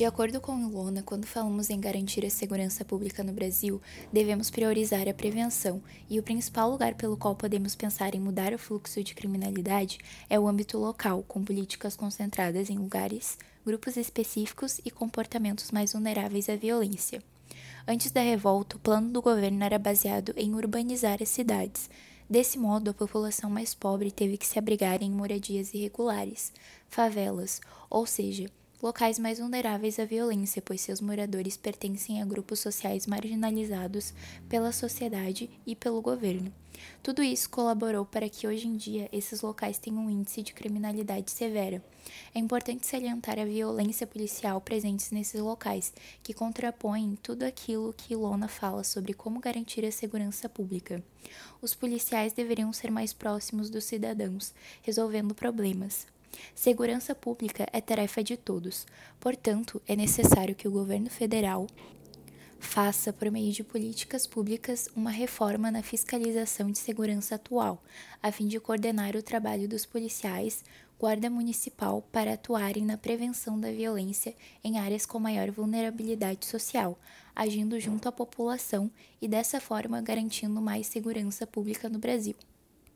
De acordo com Ilona, quando falamos em garantir a segurança pública no Brasil, devemos priorizar a prevenção, e o principal lugar pelo qual podemos pensar em mudar o fluxo de criminalidade é o âmbito local, com políticas concentradas em lugares, grupos específicos e comportamentos mais vulneráveis à violência. Antes da revolta, o plano do governo era baseado em urbanizar as cidades. Desse modo, a população mais pobre teve que se abrigar em moradias irregulares, favelas, ou seja, locais mais vulneráveis à violência, pois seus moradores pertencem a grupos sociais marginalizados pela sociedade e pelo governo. Tudo isso colaborou para que hoje em dia esses locais tenham um índice de criminalidade severa. É importante salientar a violência policial presente nesses locais, que contrapõem tudo aquilo que Ilona fala sobre como garantir a segurança pública. Os policiais deveriam ser mais próximos dos cidadãos, resolvendo problemas, Segurança pública é tarefa de todos, portanto, é necessário que o governo federal faça, por meio de políticas públicas, uma reforma na fiscalização de segurança atual, a fim de coordenar o trabalho dos policiais, guarda municipal para atuarem na prevenção da violência em áreas com maior vulnerabilidade social, agindo junto à população e dessa forma garantindo mais segurança pública no Brasil.